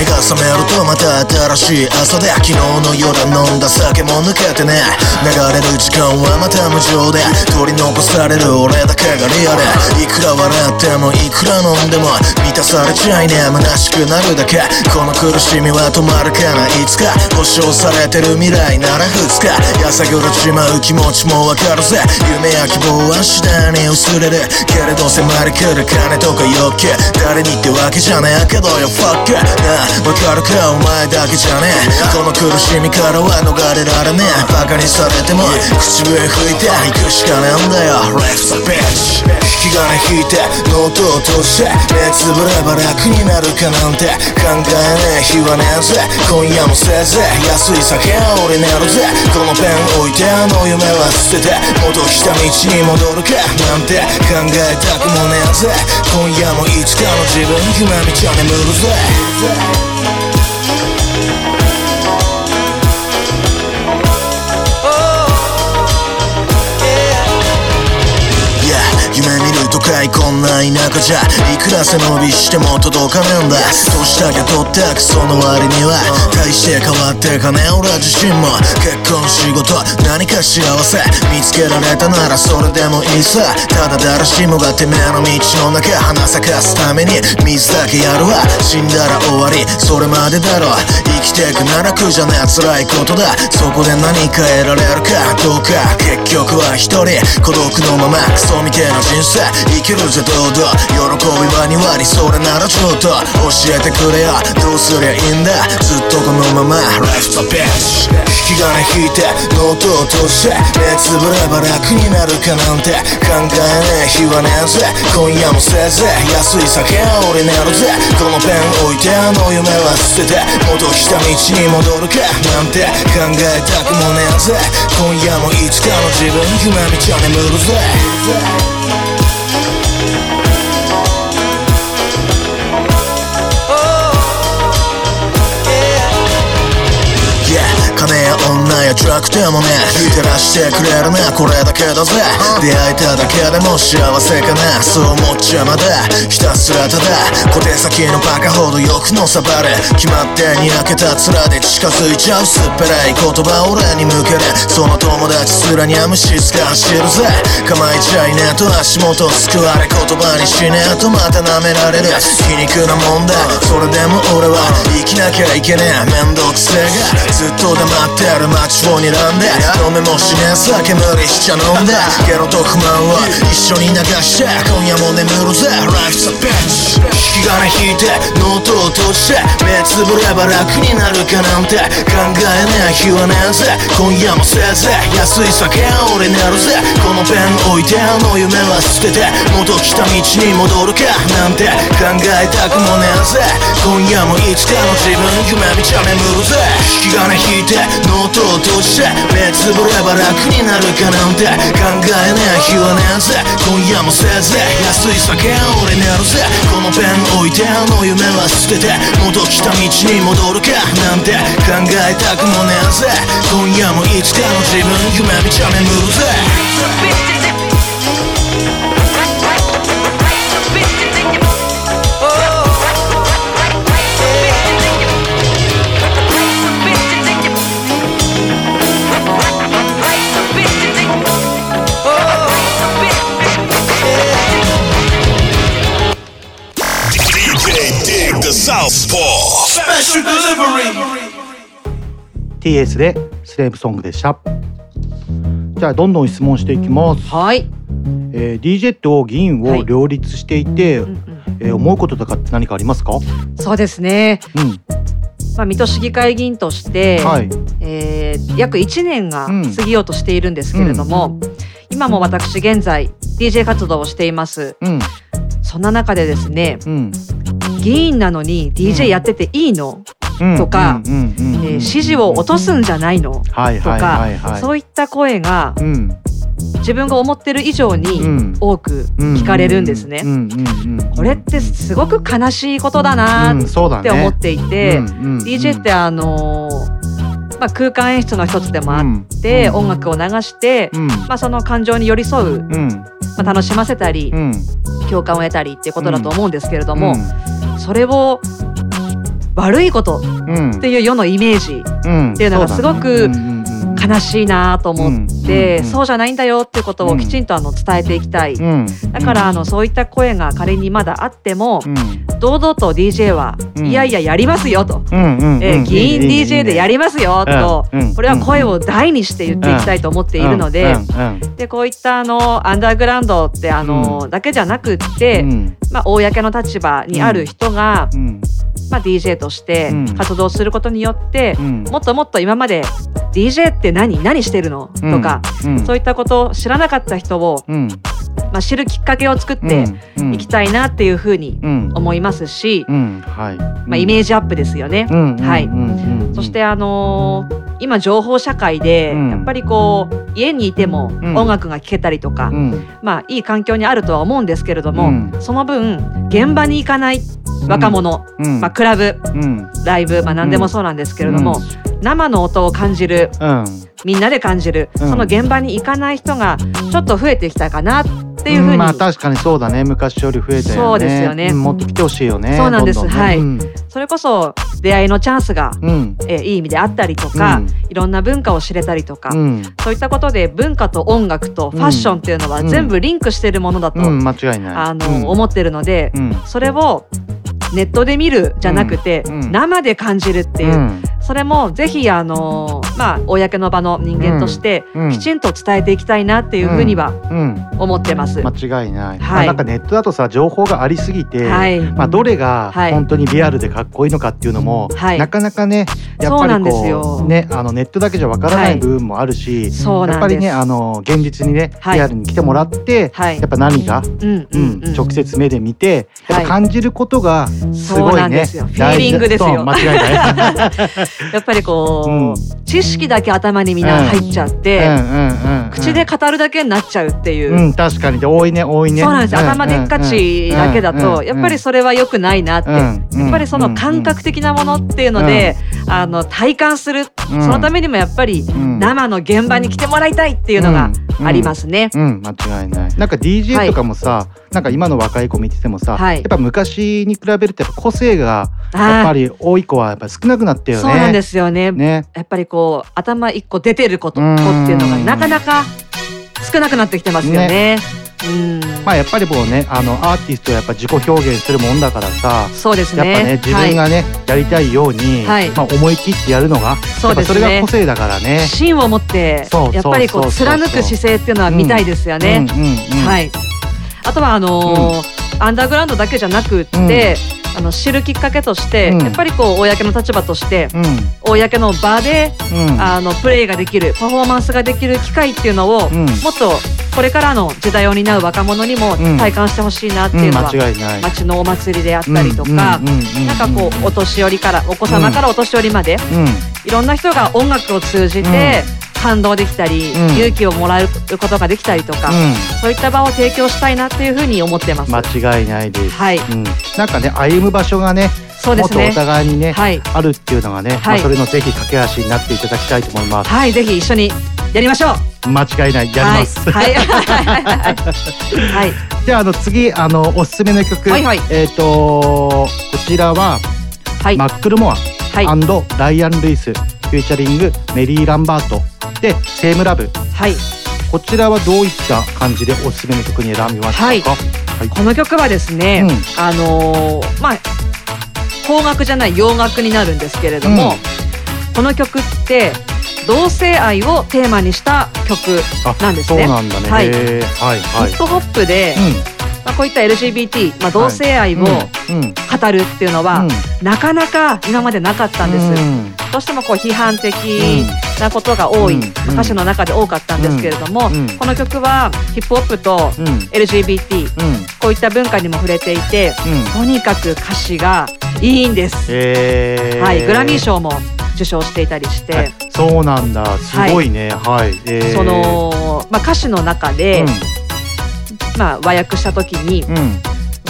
目が覚めるとまた新しい朝で昨日の夜飲んだ酒も抜けてね。流れる時間はまた無情で取り残される俺だけがリアル。いくら笑ってもいくら飲んでも満たされちゃいね虚しくなるだけ。この苦しみは止まるかないつか保証されてる未来なら2日やさぐれちまう気持ちもわかるぜ。夢や希望は次第に薄れる。けれど迫り来る金とか欲求。誰にってわけじゃねえけどよ。Fuck なあ。わかるかお前だけじゃねえ。この苦しみからは逃れられねえ。バカにされても口笛吹いていくしかねえんだよ。Life's a bitch 引き金引いてノートを通して目つぶれば楽になるかなんて。考えねえ日はねえぜ。今夜もせいぜ。い安い酒は俺寝るぜ。このペン置いてあの夢は捨てて元来た道に戻るか。なんて考えたくもねえぜ。今夜もいつかの自分夢見ちゃ眠るぜ Thank you. 見る都会こんな田舎じゃいくら背伸びしても届かねえんだ。年だけ取ってくその割には大して変わってかねえ俺自身も。結婚仕事何か幸せ。見つけられたならそれでもいいさ。ただ誰しもがてめえの道の中花咲かすために水だけやるわ。死んだら終わり。それまでだろ生きてくなら苦じゃねえ辛いことだ。そこで何か得られるかどうか。結局は一人。孤独のまま。クソみてえな人生生いけるぜどうぞ喜びは2割それならちょっと教えてくれよどうすりゃいいんだ。ずっとこのまま。Life's a bitch 引き金引いてノートを通して。目つぶれば楽になるかなんて。考えねえ日はねえぜ。今夜もせいぜ。い安い酒は俺寝るぜ。このペン置いてあの夢は捨てて。元来た道に戻るか。なんて考えたくもねえぜ。今夜もいつかの自分夢見ちゃ眠るぜ。Yeah 金や女やドラッグでもね照らしてくれるね。これだけだぜ。出会えただけでも幸せかなそう思っちゃまだひたすらただ小手先のバカほどよくのさばれ。決まってにやけた面で近づいちゃう。すっぺらい言葉を俺に向けるその友達すらには虫つかしてるぜ。構えちゃいねえと足元救われ言葉にしねえとまた舐められる。皮肉なもんだ。それでも俺は生きなきゃいけねえ。めんどくせえが。ずっと黙ってる街を睨んで？飲めもしねえ酒無理しちゃ飲んで？ゲロと不満を一緒に流して？今夜も眠るぜ Life's a bitch 引き金引いてノートを閉じて目つぶれば楽になるかなんて。考えねえ日はねえぜ。今夜もせいぜい安い酒は俺寝るぜ。このペン置いてあの夢は捨てて元来た道に戻るかなんて。考えたくもねえぜ。今夜もいつかの自分夢見ちゃ眠るぜ。引き金引いてノートを閉じて目つぶれば楽になるかなんて考えねえ日はねえぜ今夜もせいぜい安い酒俺寝るぜこのペン置いてあの夢は捨てて元来た道に戻るかなんて考えたくもねえぜ今夜もいつかの自分夢見ちゃ眠るぜ。TS でスレーブソングでした。じゃあどんどん質問していきます。はい、えー、DJ と議員を両立していて、えー思うこととか何かありますか？そうですね、うん。まあ、水戸市議会議員として、はい。えー約1年が過ぎようとしているんですけれども、今も私現在 DJ 活動をしています、うん。そんな中でですね、うん。議員なのに DJ やってていいの、うんとか、うんうんうんうんえー支持を落とすんじゃないの、とか、そういった声が自分が思ってる以上に多く聞かれるんですね。これってすごく悲しいことだなって思っていて、DJ ってあのまあ、空間演出の一つでもあって、音楽を流して、まあ、その感情に寄り添う、ま、楽しませたり、共感を得たりっていうことだと思うんですけれども、それを悪いことうん。っていう世のイメージうん。っていうのがすごく悲しいなと思って、そうじゃないんだよっていうことをきちんとあの伝えていきたい、うん。だからあのそういった声が仮にまだあっても、堂々と DJ は、うん。いやいややりますよと、えー議員 DJ でやりますよと、これは声を大にして言っていきたいと思っているので、でこういったあのアンダーグラウンドってあの、だけじゃなくって、まあ、公の立場にある人が、まあ、DJ として活動することによって、もっともっと今まで DJ って何？何してるの、とか、うん。そういったことを知らなかった人を、うん。まあ、知るきっかけを作っていきたいなっていうふうに思いますし、まあ、イメージアップですよね。うん。はい。うん。うん。そしてあのー今情報社会でやっぱりこう家にいても音楽が聴けたりとか、まあいい環境にあるとは思うんですけれども、その分現場に行かない若者、うん。まあクラブ、うん。ライブ、まあ何でもそうなんですけれども、生の音を感じる、うん。みんなで感じる、うん。その現場に行かない人がちょっと増えてきたかなっていうふうに、んまあ確かにそうだね。昔より増えたよね。そうですよね。んもっと来てほしいよね。そうなんです。ね。はい。うん。それこそ出会いのチャンスが、うん。えーいい意味であったりとか、うん。いろんな文化を知れたりとか、うん。そういったことで文化と音楽とファッションっていうのはうん。全部リンクしているものだと、うん間違いない。あのうん。思ってるので、うん。それをネットで見るじゃなくて、生で感じるっていう、うんそれもぜひあのまあ公の場の人間としてきちんと伝えていきたいなっていうふうにはうん。思ってます。間違いない、はい。まあなんかネットだとさ情報がありすぎて、はい。まあ、どれがはい。本当にリアルでかっこいいのかっていうのも、はい。なかなかねやっぱりこようねあのネットだけじゃわからなはい。い部分もあるし、そうなんです。やっぱりねあの現実にね、はい。リアルに来てもらって、はい。やっぱ何が、うんうん直接目で見てやっはい。ぱ感じることがすごいんですよ。フィーリングですよ。間違いない。[laughs] やっぱりこう、知識だけ頭にみんな入っちゃって、口で語るだけになっちゃうっていう。うん確かに。で多いね多いね。そうなんですよ。頭でっかちだけだとやっぱりそれは良くないなって、やっぱりその感覚的なものっていうので、あの体感する、うん。そのためにもやっぱり生の現場に来てもらいたいっていうのがありますね。うん、間違いない。なんか DJ とかもさ、なんか今の若い子見ててもさ、はい。やっぱ昔に比べるとやっぱ個性がやっぱり多い子はやっぱ少なくなったよね。そうなんですよね。ね。やっぱりこう頭一個出てることっていうのがなかなか少なくなってきてますよね。うん。まあやっぱりもうね、あのアーティストはやっぱ自己表現するもんだからさ、そうですね。やっぱね自分がね、やりたいように、はいまあ思い切ってやるのが、そうですねやっぱそれが個性だからね。芯を持ってやっぱりこう貫く姿勢っていうのは見たいですよね。うんうんうんはい。あとはあのーアンダーグラウンドだけじゃなくって、あの知るきっかけとして、うんやっぱりこう公の立場として、うん。公の場で、うん。あのプレーができるパフォーマンスができる機会っていうのを、うん。もっとこれからの時代を担う若者にもうん。体感してほしいなっていうのは、うん間違いない。街のお祭りであったりとか、うんうんうんうん。なんかこうお年寄りからお子様からお年寄りまで、うん。いろんな人が音楽を通じて感動できたり、うん勇気をもらうことができたりとか、うんそういった場を提供したいなっていうふうに思ってます。間違いないです。はいうん、なんかね歩む場所がね。そうですねもっとお互いにね、はいあるっていうのがね、まあ、はいそれのぜひ架け橋になっていただきたいと思います。はい、ぜひ一緒にやりましょう。間違いない、やります。はい。はい。[laughs] はい。じゃあ、あの次、あのおすすめの曲、はいはいえっ、と、こちらは。マックルモア、ライアンルイス、フューチャリングメリーランバート。で、セームラブ。はい。こちらはどういった感じでおすすめの曲に選びましたか？はいこの曲はですね、あのーまあ邦楽じゃない洋楽になるんですけれども、この曲って同性愛をテーマにした曲なんですね。そうなんだね。はい。ヒップホップで、まあ、こういった LGBT、まあ、同性愛をうん。語るっていうのは、なかなか今までなかったんです。どうしてもこう批判的なことが多い、歌詞の中で多かったんですけれども、うん。この曲はヒップホップと LGBT、こういった文化にも触れていて、とにかく歌詞がいいんです。はい、グラミー賞も受賞していたりして、そうなんだ。すごいね。はい。えー。その、まあ、歌詞の中で、まあ、和訳した時に、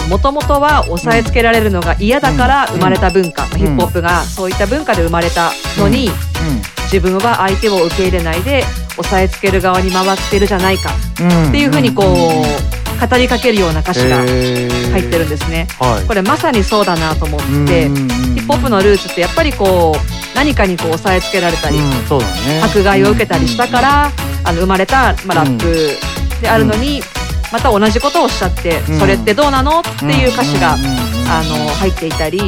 もともとは押さえつけられるのが嫌だから生まれた文化、ヒップホップがそういった文化で生まれたのに、自分は相手を受け入れないで押さえつける側に回ってるじゃないか。っていうふうにこう語りかけるような歌詞が入ってるんですね。はい。これまさにそうだなと思って、ヒップホップのルーツってやっぱりこう何かにこう押さえつけられたり。迫害を受けたりしたから、あの生まれた、まあ、ラップであるのに、また同じことをおっしゃって、うん。それってどうなのっていう歌詞が、あの入っていたり、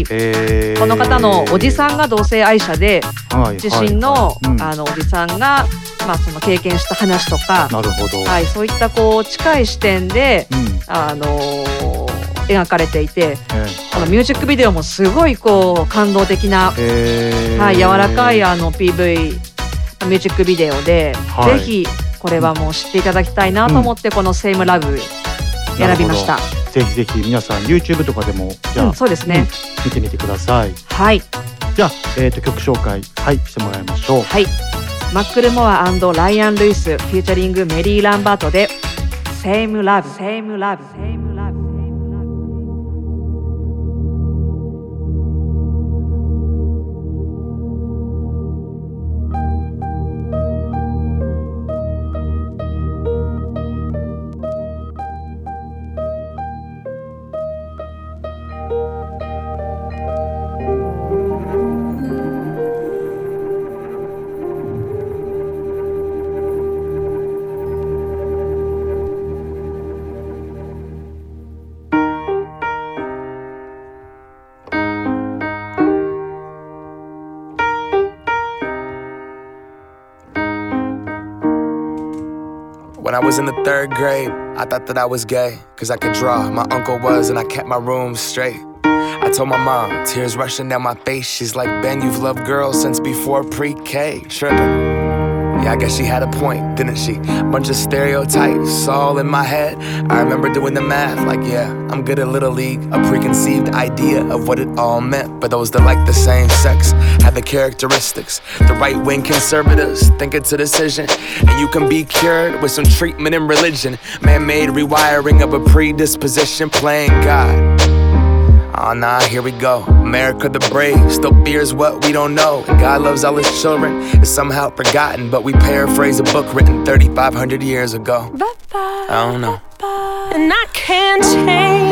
この方のおじさんが同性愛者で、はい自身の,、あのおじさんが、まあ、その経験した話とか、なるほど。はい、そういったこう近い視点で、あのー描かれていて、このミュージックビデオもすごいこう感動的な、はい、柔らかいあの PV ミュージックビデオで、はい。ぜひこれはもう知っていただきたいなと思って、この「セイムラブ選びました。ぜひぜひ皆さん YouTube とかでもじゃあ、うんそうですねん見てみてください。はい。じゃあえっ、と曲紹介はいしてもらいましょう。はいマックルモアライアン・ルイスフューチャリングメリー・ランバートで「セイムラブセイムラブセイムラブ was in the third grade, I thought that I was gay, cause I could draw. My uncle was, and I kept my room straight. I told my mom, tears rushing down my face. She's like, Ben, you've loved girls since before pre K. Tripping. Yeah, I guess she had a point, didn't she? Bunch of stereotypes all in my head. I remember doing the math, like, yeah, I'm good at Little League. A preconceived idea of what it all meant. But those that like the same sex have the characteristics. The right wing conservatives think it's a decision. And you can be cured with some treatment and religion. Man made rewiring of a predisposition, playing God. Oh nah, here we go. America the brave still fears what we don't know. And God loves all his children. It's somehow forgotten, but we paraphrase a book written 3,500 years ago. I don't know. And I can't change.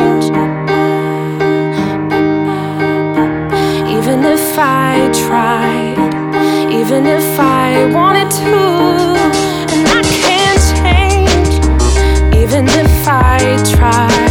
Even if I tried, even if I wanted to. And I can't change. Even if I tried,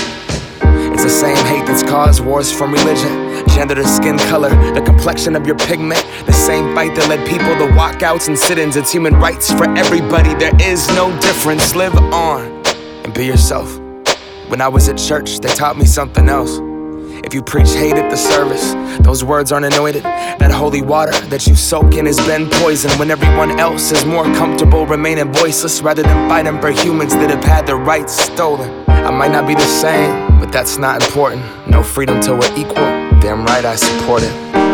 It's the same hate that's caused wars from religion, gender to skin color, the complexion of your pigment. The same fight that led people to walkouts and sit ins. It's human rights for everybody. There is no difference. Live on and be yourself. When I was at church, they taught me something else. If you preach hate at the service, those words aren't anointed. That holy water that you soak in has been poisoned when everyone else is more comfortable remaining voiceless rather than fighting for humans that have had their rights stolen. I might not be the same, but that's not important. No freedom till we're equal. Damn right I support it.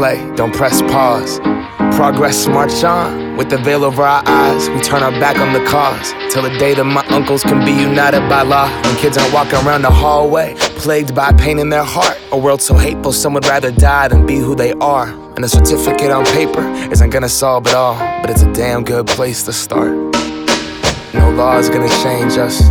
Play, don't press pause. Progress march on. With the veil over our eyes, we turn our back on the cause. Till the day that my uncles can be united by law. When kids aren't walking around the hallway, plagued by pain in their heart. A world so hateful, some would rather die than be who they are. And a certificate on paper isn't gonna solve it all, but it's a damn good place to start. No law is gonna change us.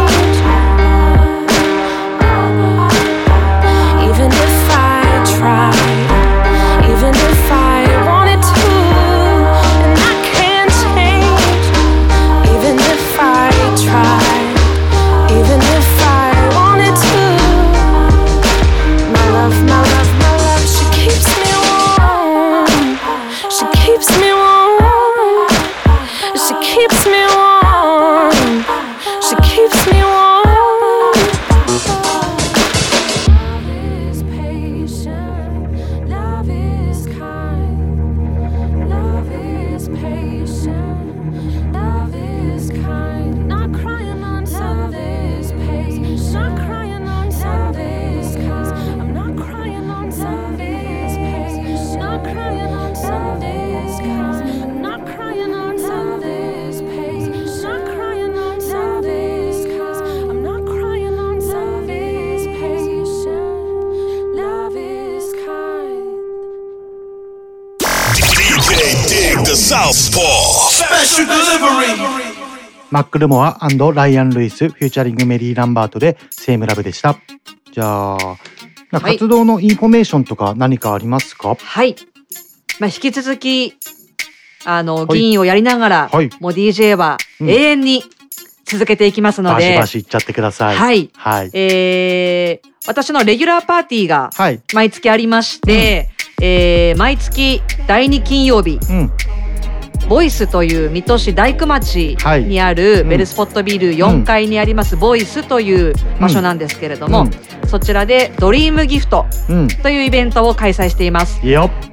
ックルモア Ryan Lewis featuring Mary Lambert で Same Love でした。じゃあ活動のインフォメーションとか何かありますか、はい。まあ、引き続き、あの、はい。議員をやりながら、はい。もう DJ はうん。永遠に続けていきますのバシでバシいっちゃってください。はい。はい。えー私のレギュラーパーティーがはい。毎月ありまして、えー毎月第2金曜日、うんボイスという水戸市大工町はい。にあるうん。ベルスポットビル4階にありますボイスという場所なんですけれども、そちらでドリームギフトうん。というイベントを開催しています。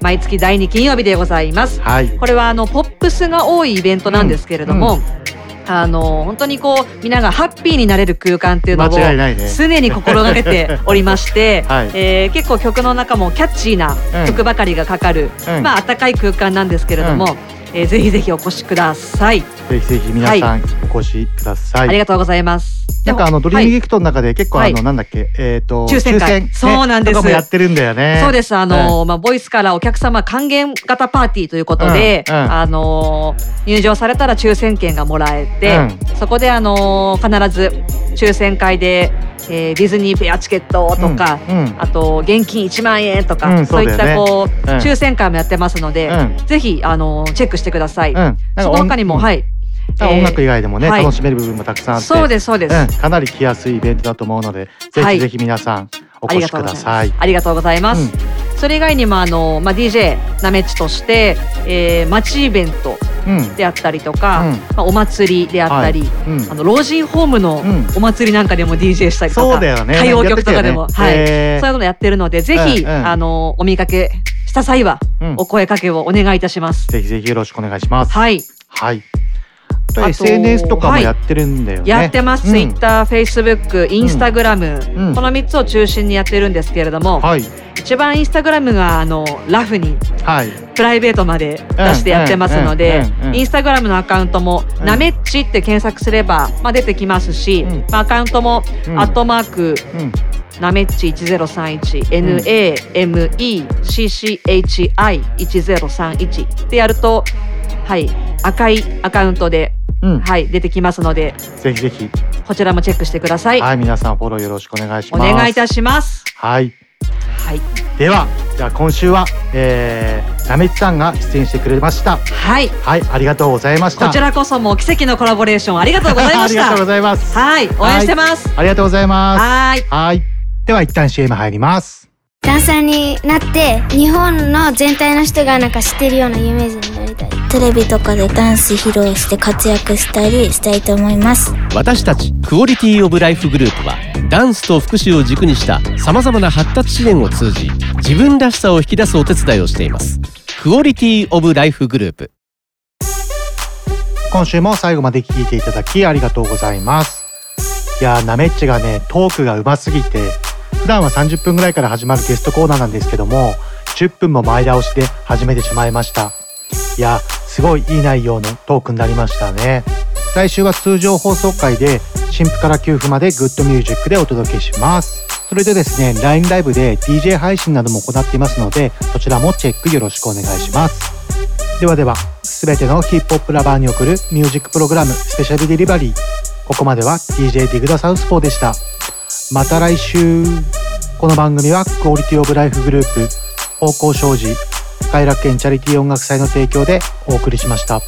毎月第2金曜日でございます。はい。これはあのポップスが多いイベントなんですけれども、うん。あの本当にこうみんながハッピーになれる空間っていうのを常に心がけておりまして、[laughs] はい。えー結構曲の中もキャッチーな曲ばかりがかかる、うん。まあ暖かい空間なんですけれども、えーぜひぜひお越しください。ぜひぜひ皆さんお越しください。ありがとうございます。なんかあのドリームギフトの中で結構あはい。のなんだっけ？えっと抽選会。ねそうなんです。やってるんだよね。そうです。あの、まあ、ボイスからお客様還元型パーティーということで、うん。うん。あの、入場されたら抽選券がもらえて、うん。そこであの、必ず抽選会で、えーディズニーペアチケットとか、うん。うん。あと現金1万円とか、うんそういったこう、うん。抽選会もやってますので、うん。ぜひあのチェックしてください。うん。その他にも、音はい。音楽以外でもね、はい。楽しめる部分もたくさんあって。そうですそうです。ん。かなり来やすいイベントだと思うのでぜはい。ひぜひ皆さんお越しください。ありがとうございます。うん。それ以外にもあの、まあ、DJ なめっちとして、えー、街イベントうん。であったりとか、うん。まあ、お祭りであったり、はい。うん。あの老人ホームのお祭りなんかでも DJ したりとか、そうだよね。歌謡曲とかでも、やってたはい、そういうことやってるのでぜひ、あのお見かけした際は、うん。お声かけをお願いいたします。ぜひぜひよろしくお願いします。はい。はい。SNS とかもやってるんだよね。やってます、うん。Twitter、Facebook、Instagram、うん。この3つを中心にやってるんですけれども、はい。一番 Instagram があのラフにはい。プライベートまで出してやってますのでうん。うん。うん。うん。インスタグラムのアカウントも「なめっち」って検索すれば、まあ、出てきますし、まあ、アカウントも「うん。アットマークなめっち1031」NAMECCHI1031 でやるとはい赤いアカウントで、うんはい、出てきますのでぜひぜひ。こちらもチェックしてください。はい、皆さんフォローよろしくお願いしおます。願いいたします。はい。はい。では、じゃあ今週は、えー、なめっちさんが出演してくれました。はい。はい、ありがとうございました。こちらこそもう奇跡のコラボレーションありがとうございました。[laughs] ありがとうございます。はい、応援してます。ありがとうございます。はい。はい。では一旦 CM 入ります。ダンサーになって日本の全体の人がなんか知ってるようなイメージになりたいテレビとかでダンス披露して活躍したりしたいと思います私たちクオリティオブライフグループはダンスと福祉を軸にしたさまざまな発達支援を通じ自分らしさを引き出すお手伝いをしていますクオリティオブライフグループ今週も最後まで聞いていただきありがとうございます。いやー、なめっちがね、トークが上手すぎて、普段は30分ぐらいから始まるゲストコーナーなんですけども、10分も前倒しで始めてしまいました。いや、すごいいい内容のトークになりましたね。来週は通常放送回で、新譜から給付までグッドミュージックでお届けします。それでですね、LINE ライブで DJ 配信なども行っていますので、そちらもチェックよろしくお願いします。ではでは、すべてのヒップホップラバーに送るミュージックプログラムスペシャルデリバリー。ここまでは DJ ディグダサウスポーでした。また来週。この番組はクオリティオブライフグループ、方向障子、快楽園チャリティー音楽祭の提供でお送りしました。